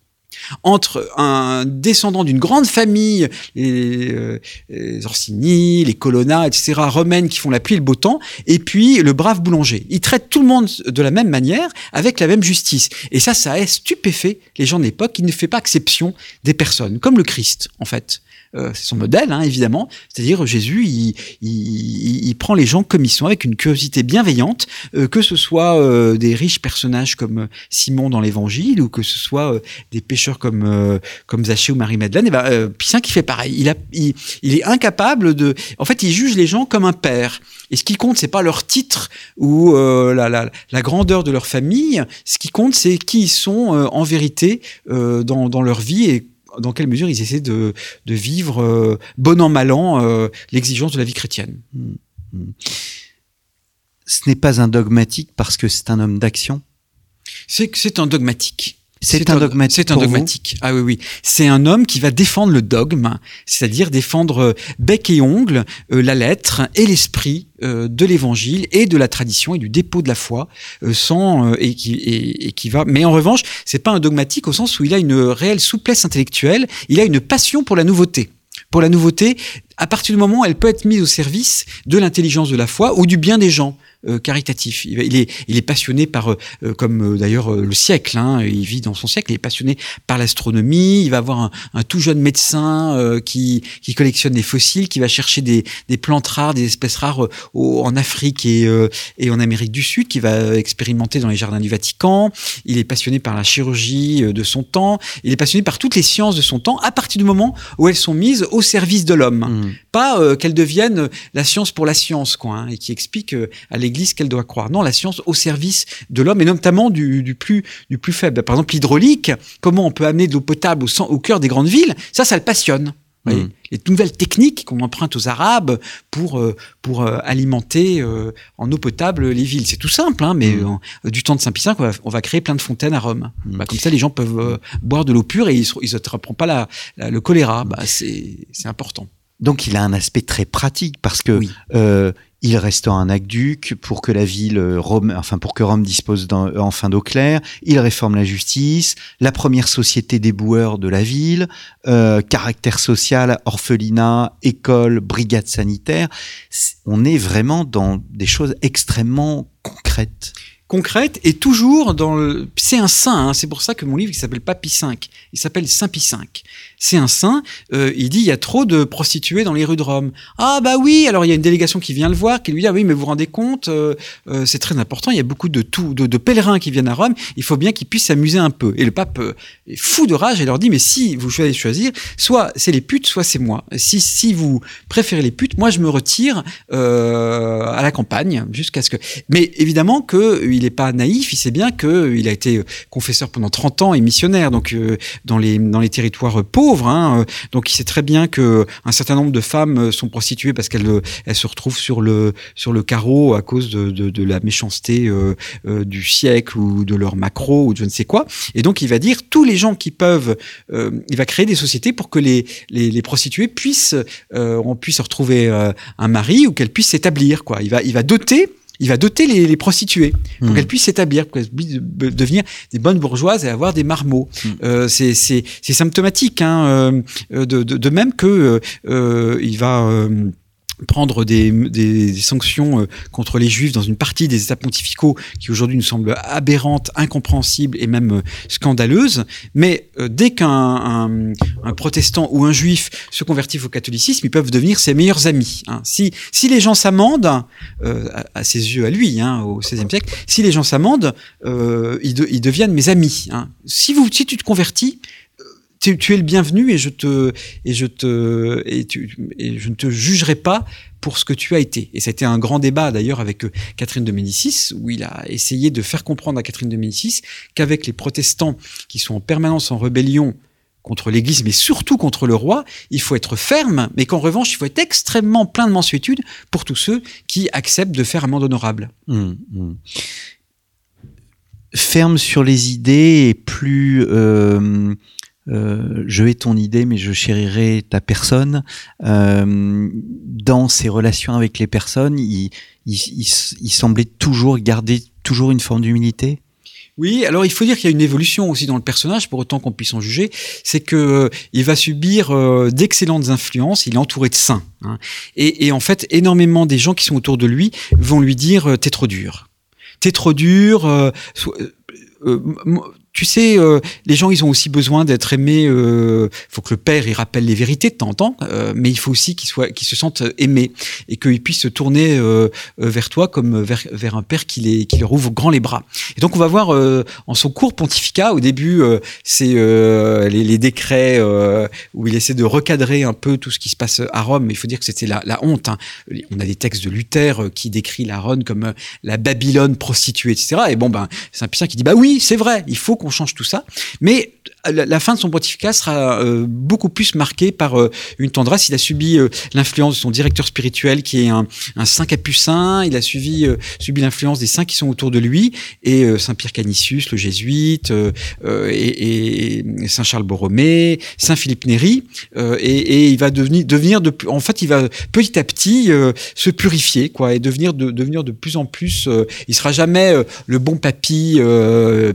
Entre un descendant d'une grande famille, les, euh, Orsini, les Colonna, etc., romaines qui font la pluie et le beau temps, et puis le brave boulanger. Il traite tout le monde de la même manière, avec la même justice. Et ça, ça a stupéfait les gens de l'époque qui ne fait pas exception des personnes, comme le Christ, en fait. Euh, c'est son modèle, hein, évidemment. C'est-à-dire Jésus, il, prend les gens comme ils sont, avec une curiosité bienveillante, euh, que ce soit euh, des riches personnages comme Simon dans l'Évangile, ou que ce soit des pêcheurs comme comme Zachée ou Marie-Madeleine. Et ben, Pie qui fait pareil. Il, est incapable de. En fait, il juge les gens comme un père. Et ce qui compte, c'est pas leur titre ou la, grandeur de leur famille. Ce qui compte, c'est qui ils sont en vérité dans, dans leur vie et dans quelle mesure ils essaient de, de vivre euh, bon an mal an euh, l'exigence de la vie chrétienne. Mmh. Mmh. Ce n'est pas un dogmatique parce que c'est un homme d'action? C'est c'est un dogmatique. C'est un dogmatique. C'est un dogmatique. Ah oui, oui. C'est un homme qui va défendre le dogme, c'est-à-dire défendre euh, bec et ongle euh, la lettre et l'esprit euh, de l'évangile et de la tradition et du dépôt de la foi, sans et qui et, et, qui va. Mais en revanche, c'est pas un dogmatique au sens où il a une réelle souplesse intellectuelle. Il a une passion pour la nouveauté. Pour la nouveauté, à partir du moment où elle peut être mise au service de l'intelligence de la foi ou du bien des gens. Euh, caritatif. Il, est, il est passionné par, euh, comme euh, d'ailleurs le siècle, hein, il vit dans son siècle, il est passionné par l'astronomie, il va avoir un, un, tout jeune médecin qui, qui collectionne des fossiles, qui va chercher des, des plantes rares, des espèces rares au, en Afrique et, et en Amérique du Sud, qui va expérimenter dans les jardins du Vatican. Il est passionné par la chirurgie de son temps, il est passionné par toutes les sciences de son temps, à partir du moment où elles sont mises au service de l'homme. Mmh. Pas qu'elles deviennent la science pour la science, quoi, hein, et qui explique à l'Église qu'elle doit croire. Non, la science au service de l'homme et notamment du, du, plus, du plus faible. Par exemple, l'hydraulique, comment on peut amener de l'eau potable au, au, cœur des grandes villes, ça, ça le passionne. Mmh. Les nouvelles techniques qu'on emprunte aux Arabes pour, euh, pour euh, alimenter euh, en eau potable les villes. C'est tout simple, hein, mais mmh. du temps de Saint-Pie V, on va, on va, créer plein de fontaines à Rome. Mmh. Bah, comme ça, les gens peuvent boire de l'eau pure et ils ne se pas la, la, le choléra. Bah, C'est important. Donc il a un aspect très pratique parce que oui. euh, il restaure un aqueduc pour que la ville Rome, enfin pour que Rome dispose enfin d'eau claire. Il réforme la justice, la première société des boueurs de la ville, euh, caractère social, orphelinat, école, brigade sanitaire. On est vraiment dans des choses extrêmement concrètes concrète et toujours dans le. C'est un saint, hein, c'est pour ça que mon livre il s'appelle pas Pie V, il s'appelle Saint Pie V. C'est un saint, euh, il dit il y a trop de prostituées dans les rues de Rome. Ah bah oui, alors il y a une délégation qui vient le voir, qui lui dit ah oui, mais vous vous rendez compte, euh, euh, c'est très important, il y a beaucoup de, tout, de, pèlerins qui viennent à Rome, il faut bien qu'ils puissent s'amuser un peu. Et le pape est fou de rage et leur dit mais si vous choisissez choisir, soit c'est les putes, soit c'est moi. Si, si vous préférez les putes, moi je me retire à la campagne jusqu'à ce que. Mais évidemment que il n'est pas naïf, il sait bien qu'il a été confesseur pendant 30 ans et missionnaire, donc euh, dans, les, dans les territoires pauvres. Hein, donc il sait très bien que un certain nombre de femmes sont prostituées parce qu'elles elles se retrouvent sur le, sur le carreau à cause de, de, la méchanceté euh, euh, du siècle ou de leur macro ou de je ne sais quoi. Et donc il va dire tous les gens qui peuvent, euh, il va créer des sociétés pour que les, les, les prostituées puissent, on puisse retrouver un mari ou qu'elles puissent s'établir. Il va, il va doter il va doter les, les prostituées pour mmh. qu'elles puissent s'établir, pour qu'elles puissent devenir des bonnes bourgeoises et avoir des marmots. Mmh. Euh, c'est symptomatique, hein, euh, de, de, de, même que euh, il va prendre des, des, sanctions euh, contre les juifs dans une partie des états pontificaux qui aujourd'hui nous semblent aberrantes, incompréhensibles et même euh, scandaleuses. Mais euh, dès qu'un un, protestant ou un juif se convertit au catholicisme, ils peuvent devenir ses meilleurs amis. Hein. Si, si les gens s'amendent, à, ses yeux à lui, hein, au XVIe siècle, si les gens s'amendent, ils, ils, deviennent mes amis. Hein. Si, vous, si tu te convertis, tu, es le bienvenu et je te et je te et, tu, et je ne te jugerai pas pour ce que tu as été. Et c'était un grand débat d'ailleurs avec euh, Catherine de Médicis, où il a essayé de faire comprendre à Catherine de Médicis qu'avec les protestants qui sont en permanence en rébellion contre l'Église, mais surtout contre le roi, il faut être ferme, mais qu'en revanche, il faut être extrêmement plein de mansuétude pour tous ceux qui acceptent de faire amende honorable. Mmh, mmh. Ferme sur les idées et plus... Euh euh, je hais ton idée, mais je chérirai ta personne. Euh, dans ses relations avec les personnes, il, semblait toujours garder toujours une forme d'humilité? Oui, alors il faut dire qu'il y a une évolution aussi dans le personnage, pour autant qu'on puisse en juger. C'est que euh, il va subir d'excellentes influences. Il est entouré de saints, hein. et, en fait, énormément des gens qui sont autour de lui vont lui dire "T'es trop dur, t'es trop dur." Tu sais, euh, les gens, ils ont aussi besoin d'être aimés. Il euh, faut que le père, il rappelle les vérités de temps en temps, euh, mais il faut aussi qu'ils soient, qu'ils se sentent aimés et qu'ils puissent se tourner vers toi comme vers, vers un père qui, les, qui leur ouvre grand les bras. Et donc, on va voir en son court pontificat, au début, c'est les, les, décrets où il essaie de recadrer un peu tout ce qui se passe à Rome. Mais il faut dire que c'était la, la, honte. Hein. On a des textes de Luther qui décrit la Rome comme la Babylone prostituée, etc. Et bon, ben, c'est un puissant qui dit, bah oui, c'est vrai, il faut qu'on change tout ça. Mais la, fin de son pontificat sera euh, beaucoup plus marquée par euh, une tendresse. Il a subi euh, l'influence de son directeur spirituel qui est un, un saint capucin. Il a suivi, subi l'influence des saints qui sont autour de lui et Saint Pierre Canisius, le jésuite, et, et, Saint Charles Borromée, Saint Philippe Néri. Et, et, il va devenir, devenir de, en fait, il va petit à petit se purifier, quoi, et devenir de, devenir de plus en plus. il sera jamais le bon papy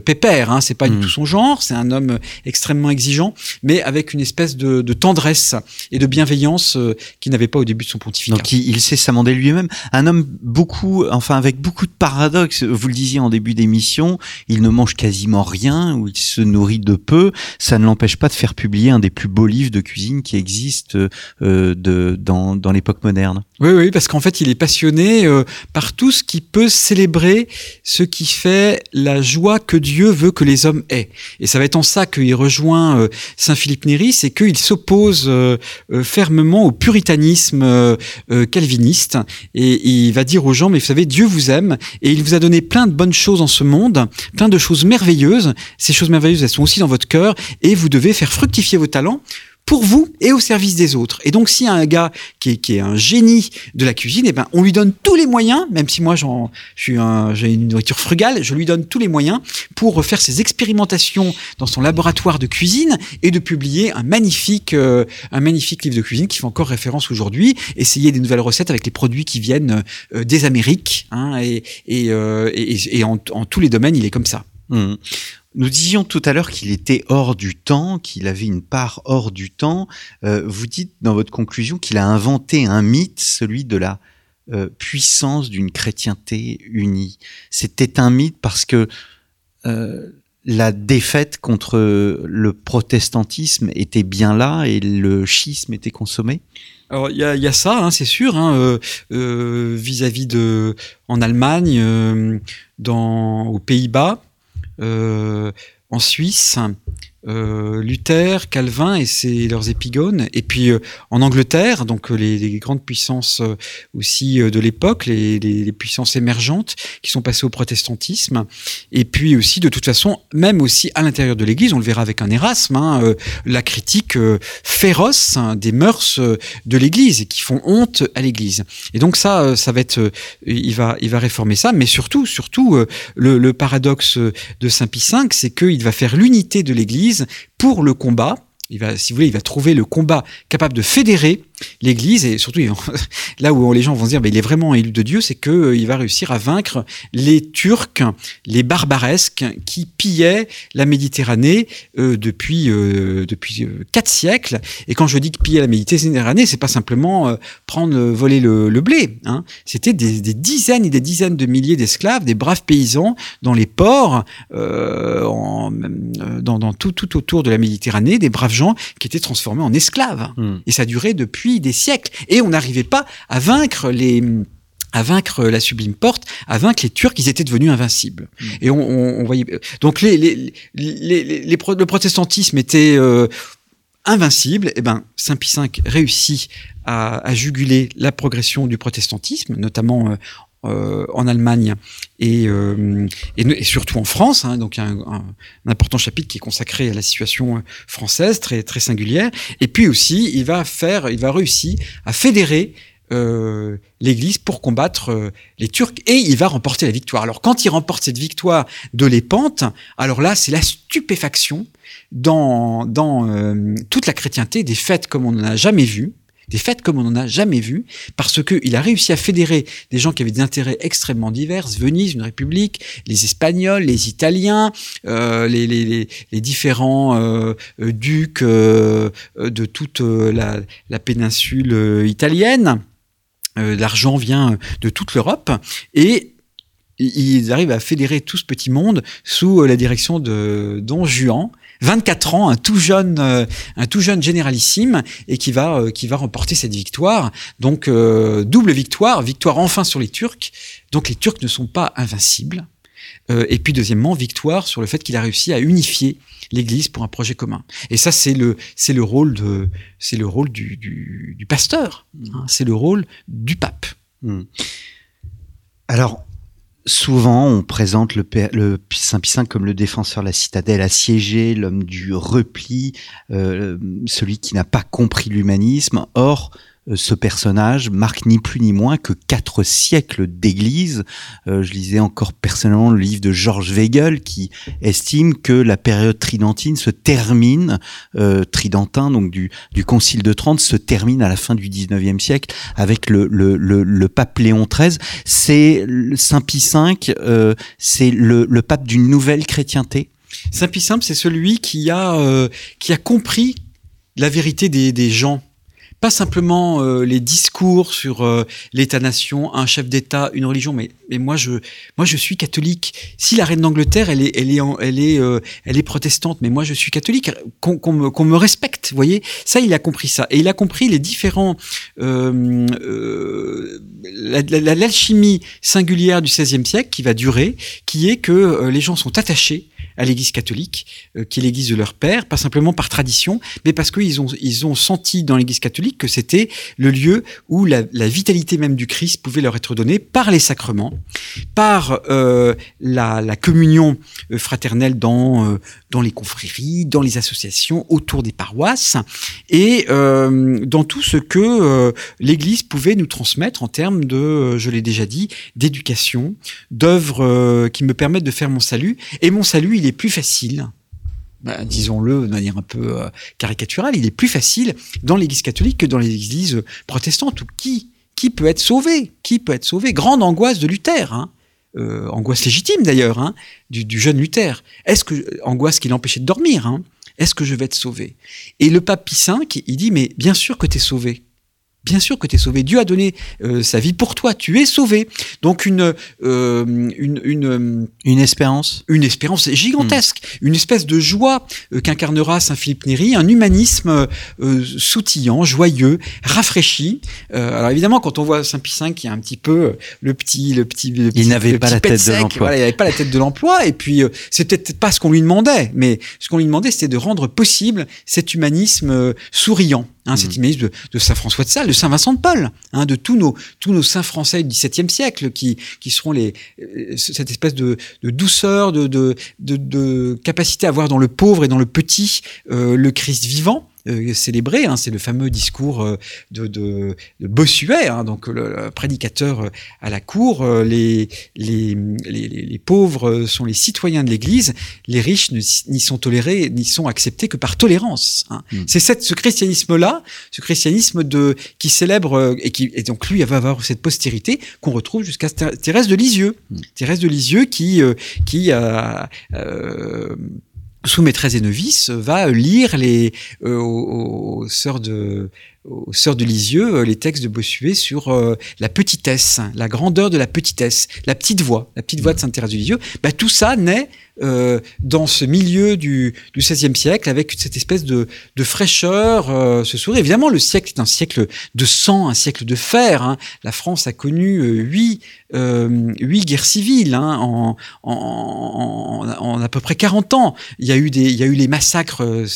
pépère. Hein, c'est pas du mmh. tout son genre. C'est un homme extrêmement exigeant, mais avec une espèce de, tendresse et de bienveillance euh, qu'il n'avait pas au début de son pontificat. Donc il, sait s'amender lui-même. Un homme beaucoup, enfin avec beaucoup de paradoxes. Vous le disiez en début d'émission, il ne mange quasiment rien ou il se nourrit de peu. Ça ne l'empêche pas de faire publier un des plus beaux livres de cuisine qui existent euh, de, dans, dans l'époque moderne. Oui, oui, parce qu'en fait, il est passionné euh, par tout ce qui peut célébrer ce qui fait la joie que Dieu veut que les hommes aient. Et ça va être en ça que il rejoint euh, Saint Philippe Néri, c'est qu'il s'oppose euh, euh, fermement au puritanisme calviniste et il va dire aux gens, mais vous savez, Dieu vous aime et il vous a donné plein de bonnes choses en ce monde, plein de choses merveilleuses. Ces choses merveilleuses, elles sont aussi dans votre cœur et vous devez faire fructifier vos talents pour vous et au service des autres. Et donc, s'il y a un gars qui est, qui est un génie de la cuisine, eh ben, on lui donne tous les moyens, même si moi, j'en, j'ai une nourriture frugale, je lui donne tous les moyens pour faire ses expérimentations dans son laboratoire de cuisine et de publier un magnifique, euh, un magnifique livre de cuisine qui fait encore référence aujourd'hui. Essayer des nouvelles recettes avec les produits qui viennent euh, des Amériques, hein, et, et, euh, et, en, tous les domaines, il est comme ça. Mmh. Nous disions tout à l'heure qu'il était hors du temps, qu'il avait une part hors du temps. Euh, vous dites dans votre conclusion qu'il a inventé un mythe, celui de la euh, puissance d'une chrétienté unie. C'était un mythe parce que euh, la défaite contre le protestantisme était bien là et le schisme était consommé alors il y a, ça, hein, c'est sûr, hein, vis-à-vis de en Allemagne, dans aux Pays-Bas, en Suisse, euh, Luther, Calvin et ses, leurs épigones. Et puis euh, en Angleterre, donc euh, les, grandes puissances aussi de l'époque, les, les, puissances émergentes qui sont passées au protestantisme. Et puis aussi, de toute façon, même aussi à l'intérieur de l'Église, on le verra avec un Erasme, hein, la critique féroce hein, des mœurs de l'Église et qui font honte à l'Église. Et donc ça, ça va être, il va, il va réformer ça, mais surtout, surtout, le, le paradoxe de Saint Pie V, c'est qu'il va faire l'unité de l'Église pour le combat. Il va, si vous voulez, il va trouver le combat capable de fédérer l'Église, et surtout (laughs) là où les gens vont se dire, mais il est vraiment élu de Dieu, c'est qu'il euh, va réussir à vaincre les Turcs, les barbaresques qui pillaient la Méditerranée euh, depuis euh, depuis quatre siècles. Et quand je dis que pillaient la Méditerranée, c'est pas simplement prendre voler le, blé. Hein. C'était des, dizaines et des dizaines de milliers d'esclaves, des braves paysans dans les ports, en, dans, dans, tout tout autour de la Méditerranée, des braves gens qui étaient transformés en esclaves. Hmm. Et ça durait depuis des siècles. Et on n'arrivait pas à vaincre les à vaincre la sublime porte, à vaincre les Turcs, ils étaient devenus invincibles. Mm. Et on, voyait donc les, les, les, le protestantisme était euh, invincible. Et eh ben Saint Pie V réussit à, juguler la progression du protestantisme, notamment euh, euh, en Allemagne et, euh, et, surtout en France. Hein, donc un, un, important chapitre qui est consacré à la situation euh, française, très très singulière. Et puis aussi, il va faire, il va réussir à fédérer l'Église pour combattre les Turcs et il va remporter la victoire. Alors quand il remporte cette victoire de l'épante, alors là c'est la stupéfaction dans, dans toute la chrétienté, des fêtes comme on n'en a jamais vu des fêtes comme on n'en a jamais vu, parce qu'il a réussi à fédérer des gens qui avaient des intérêts extrêmement divers, Venise, une république, les Espagnols, les Italiens, euh, les, différents euh, euh ducs de toute la, la péninsule italienne. L'argent vient de toute l'Europe et ils arrivent à fédérer tout ce petit monde sous la direction de Don Juan, 24 ans, un tout jeune, euh, un tout jeune généralissime, et qui va, euh, qui va remporter cette victoire. Donc euh, double victoire, victoire enfin sur les Turcs. Donc les Turcs ne sont pas invincibles. et puis deuxièmement, victoire sur le fait qu'il a réussi à unifier l'Église pour un projet commun. Et ça, c'est le, c'est le rôle de, c'est le rôle du, du, du pasteur. Hein. c'est le rôle du pape. Hmm. Alors, Souvent, on présente le, le Saint Pie V comme le défenseur de la citadelle assiégée, l'homme du repli, euh, celui qui n'a pas compris l'humanisme. Or, ce personnage marque ni plus ni moins que quatre siècles d'église. Euh, je lisais encore personnellement le livre de Georges Weigel qui estime que la période tridentine se termine, euh, tridentin, donc du, du Concile de Trente, se termine à la fin du XIXe siècle avec le, le, le, le pape Léon XIII. C'est Saint Pie V, euh, c'est le, le pape d'une nouvelle chrétienté. Saint Pie V, c'est celui qui a, euh, qui a compris la vérité des, des gens pas simplement euh, les discours sur euh, l'État-nation, un chef d'État, une religion, mais, mais moi je moi je suis catholique. Si la reine d'Angleterre elle est elle est elle est euh, elle est protestante, mais moi je suis catholique, qu'on me, qu'on me respecte, vous voyez? Ça il a compris ça et il a compris les différents l'alchimie singulière du XVIe siècle qui va durer, qui est que les gens sont attachés à l'Église catholique, euh, qui est l'Église de leur père, pas simplement par tradition, mais parce qu'ils ont, ils ont senti dans l'Église catholique que c'était le lieu où la, vitalité même du Christ pouvait leur être donnée par les sacrements, par euh, la, communion euh, fraternelle dans, dans les confréries, dans les associations, autour des paroisses, et dans tout ce que l'Église pouvait nous transmettre en termes de, je l'ai déjà dit, d'éducation, d'œuvres qui me permettent de faire mon salut. Et mon salut, il est plus facile, bah, disons-le de manière un peu euh, caricaturale, il est plus facile dans l'Église catholique que dans les églises protestantes. Ou qui, qui peut être sauvé Qui peut être sauvé Grande angoisse de Luther, hein euh, angoisse légitime d'ailleurs, hein, du, du, jeune Luther. Est-ce que angoisse qui l'empêchait de dormir hein Est-ce que je vais être sauvé? Et le pape Pie V, il dit mais bien sûr que tu es sauvé. Bien sûr que tu es sauvé. Dieu a donné euh, sa vie pour toi. Tu es sauvé. Donc une euh, une, une une espérance, une espérance gigantesque, mmh. une espèce de joie euh, qu'incarnera Saint Philippe Néri, un humanisme euh, soutillant, joyeux, rafraîchi. Euh, alors évidemment, quand on voit Saint Pie V, qui a un petit peu le petit le petit, le il n'avait pas la tête de l'emploi. Voilà, il n'avait pas la tête de l'emploi. Et puis c'est peut-être pas ce qu'on lui demandait, mais ce qu'on lui demandait, c'était de rendre possible cet humanisme souriant. Hein, mmh. Cet humanisme de, de Saint François de Sales, de Saint Vincent de Paul, hein, de tous nos saints français du XVIIe siècle, qui qui seront les cette espèce de, douceur, de, de, de, de, capacité à voir dans le pauvre et dans le petit euh, le Christ vivant euh, célébré. Hein, c'est le fameux discours euh, de, de, de Bossuet, hein, donc le, le, prédicateur euh, à la cour. Les, les, les, les, pauvres sont les citoyens de l'Église, les riches n'y sont tolérés, n'y sont acceptés que par tolérance. Hein. Mm. C'est cette, ce christianisme-là, ce christianisme de qui célèbre et qui et donc lui va avoir cette postérité qu'on retrouve jusqu'à Thérèse de Lisieux. Mm. Thérèse de Lisieux qui qui a euh, sous maîtresse et novice, va lire les euh, sœurs de aux sœurs de Lisieux euh, les textes de Bossuet sur euh, la petitesse, la grandeur de la petitesse, la petite voix, la petite voix de Sainte Thérèse de Lisieux. Bah, tout ça naît euh, dans ce milieu du, XVIe siècle avec cette espèce de, de fraîcheur, euh, ce sourire. Évidemment, le siècle est un siècle de sang, un siècle de fer. Hein. La France a connu euh, huit, huit guerres civiles hein, en, en, en, en, à peu près 40 ans. Il y a eu, des, il y a eu les massacres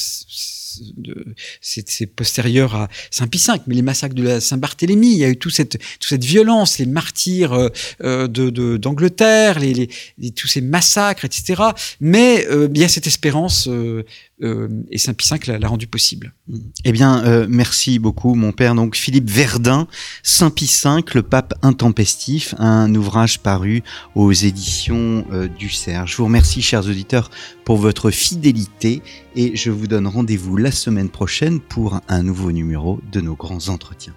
c'est postérieur à Saint-Pie V, mais les massacres de Saint-Barthélemy, il y a eu toute cette, violence, les martyrs euh, d'Angleterre, de, tous ces massacres, etc. Mais euh, il y a cette espérance euh, euh, et Saint-Pie V l'a rendu possible. Eh bien, euh, merci beaucoup, mon père. Donc, Philippe Verdun, Saint-Pie V, le pape intempestif, un ouvrage paru aux éditions euh, du Cerf. Je vous remercie, chers auditeurs, pour votre fidélité et je vous donne rendez-vous la semaine prochaine pour un nouveau numéro de nos grands entretiens.